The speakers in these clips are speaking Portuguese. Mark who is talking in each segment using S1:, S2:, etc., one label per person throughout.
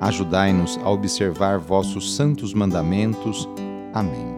S1: Ajudai-nos a observar vossos santos mandamentos. Amém.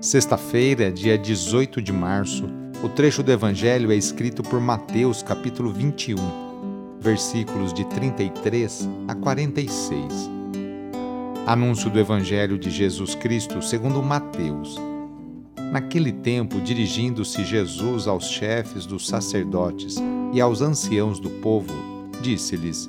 S1: Sexta-feira, dia 18 de março, o trecho do Evangelho é escrito por Mateus, capítulo 21 versículos de 33 a 46. Anúncio do Evangelho de Jesus Cristo segundo Mateus. Naquele tempo, dirigindo-se Jesus aos chefes dos sacerdotes e aos anciãos do povo, disse-lhes: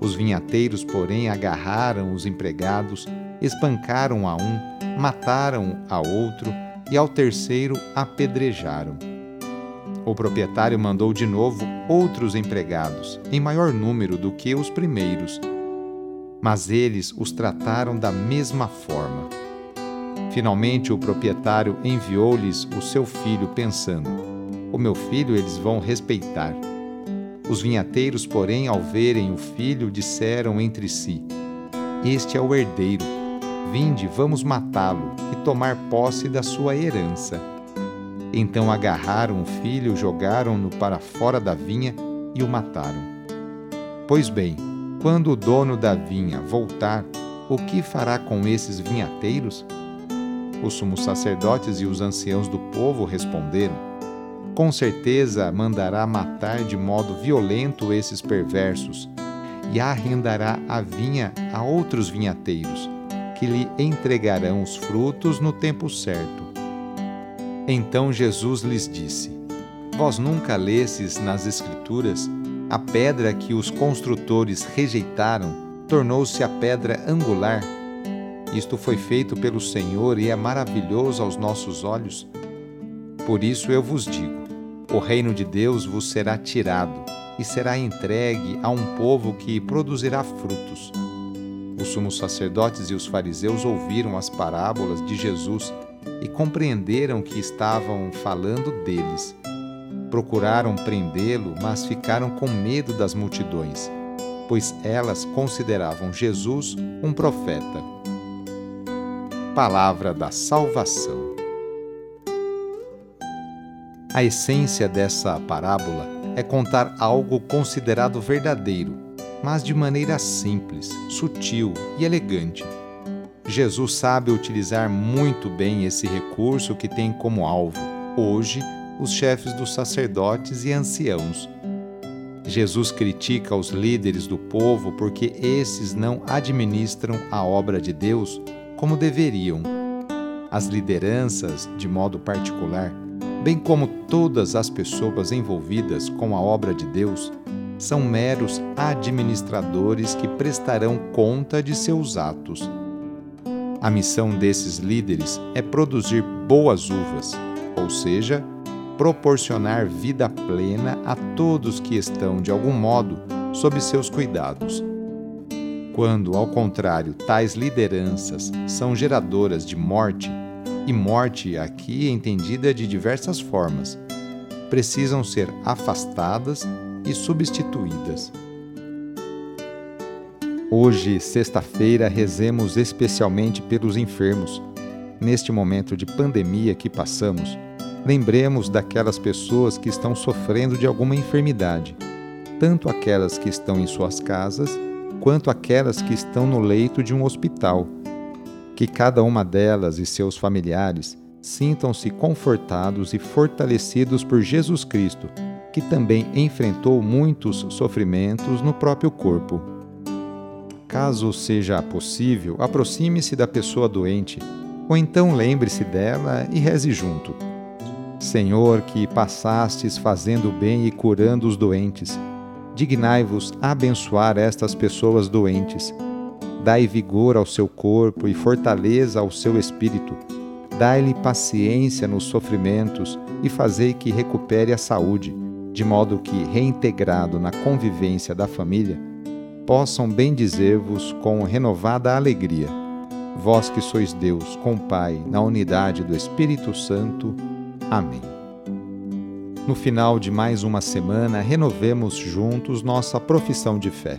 S1: Os vinhateiros, porém, agarraram os empregados, espancaram a um, mataram a outro e ao terceiro apedrejaram. O proprietário mandou de novo outros empregados, em maior número do que os primeiros, mas eles os trataram da mesma forma. Finalmente, o proprietário enviou-lhes o seu filho, pensando: O meu filho eles vão respeitar. Os vinhateiros, porém, ao verem o filho, disseram entre si: Este é o herdeiro. Vinde, vamos matá-lo e tomar posse da sua herança. Então agarraram o filho, jogaram-no para fora da vinha e o mataram. Pois bem, quando o dono da vinha voltar, o que fará com esses vinhateiros? Os sumos sacerdotes e os anciãos do povo responderam: Com certeza mandará matar de modo violento esses perversos e arrendará a vinha a outros vinhateiros, que lhe entregarão os frutos no tempo certo. Então Jesus lhes disse: Vós nunca lesses nas Escrituras a pedra que os construtores rejeitaram tornou-se a pedra angular. Isto foi feito pelo Senhor e é maravilhoso aos nossos olhos. Por isso eu vos digo: o reino de Deus vos será tirado e será entregue a um povo que produzirá frutos. Os sumos sacerdotes e os fariseus ouviram as parábolas de Jesus e compreenderam que estavam falando deles. Procuraram prendê-lo, mas ficaram com medo das multidões, pois elas consideravam Jesus um profeta. Palavra da Salvação. A essência dessa parábola é contar algo considerado verdadeiro, mas de maneira simples, sutil e elegante Jesus sabe utilizar muito bem esse recurso que tem como alvo, hoje, os chefes dos sacerdotes e anciãos. Jesus critica os líderes do povo porque esses não administram a obra de Deus como deveriam. As lideranças, de modo particular, bem como todas as pessoas envolvidas com a obra de Deus, são meros administradores que prestarão conta de seus atos. A missão desses líderes é produzir boas uvas, ou seja, proporcionar vida plena a todos que estão, de algum modo, sob seus cuidados. Quando, ao contrário, tais lideranças são geradoras de morte, e morte aqui entendida de diversas formas, precisam ser afastadas e substituídas. Hoje, sexta-feira, rezemos especialmente pelos enfermos. Neste momento de pandemia que passamos, lembremos daquelas pessoas que estão sofrendo de alguma enfermidade, tanto aquelas que estão em suas casas, quanto aquelas que estão no leito de um hospital. Que cada uma delas e seus familiares sintam-se confortados e fortalecidos por Jesus Cristo, que também enfrentou muitos sofrimentos no próprio corpo. Caso seja possível, aproxime-se da pessoa doente, ou então lembre-se dela e reze junto. Senhor, que passastes fazendo bem e curando os doentes, dignai-vos abençoar estas pessoas doentes. Dai vigor ao seu corpo e fortaleza ao seu espírito. Dai-lhe paciência nos sofrimentos e fazei que recupere a saúde, de modo que, reintegrado na convivência da família, possam bendizer-vos com renovada alegria. Vós que sois Deus, com Pai, na unidade do Espírito Santo. Amém. No final de mais uma semana, renovemos juntos nossa profissão de fé.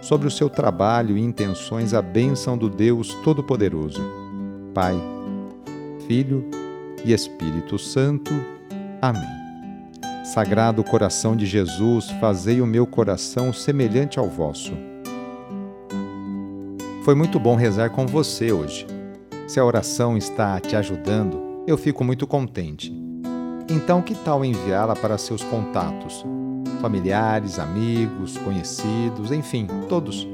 S1: sobre o seu trabalho e intenções a bênção do Deus Todo-Poderoso. Pai, Filho e Espírito Santo. Amém. Sagrado coração de Jesus, fazei o meu coração semelhante ao vosso. Foi muito bom rezar com você hoje. Se a oração está te ajudando, eu fico muito contente. Então, que tal enviá-la para seus contatos? Familiares, amigos, conhecidos, enfim, todos.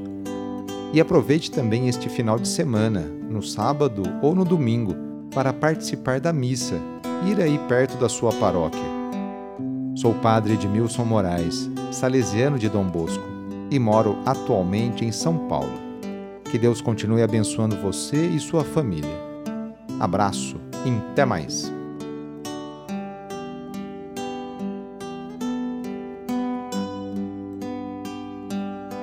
S1: E aproveite também este final de semana, no sábado ou no domingo, para participar da missa, ir aí perto da sua paróquia. Sou padre Edmilson Moraes, salesiano de Dom Bosco, e moro atualmente em São Paulo. Que Deus continue abençoando você e sua família. Abraço e até mais!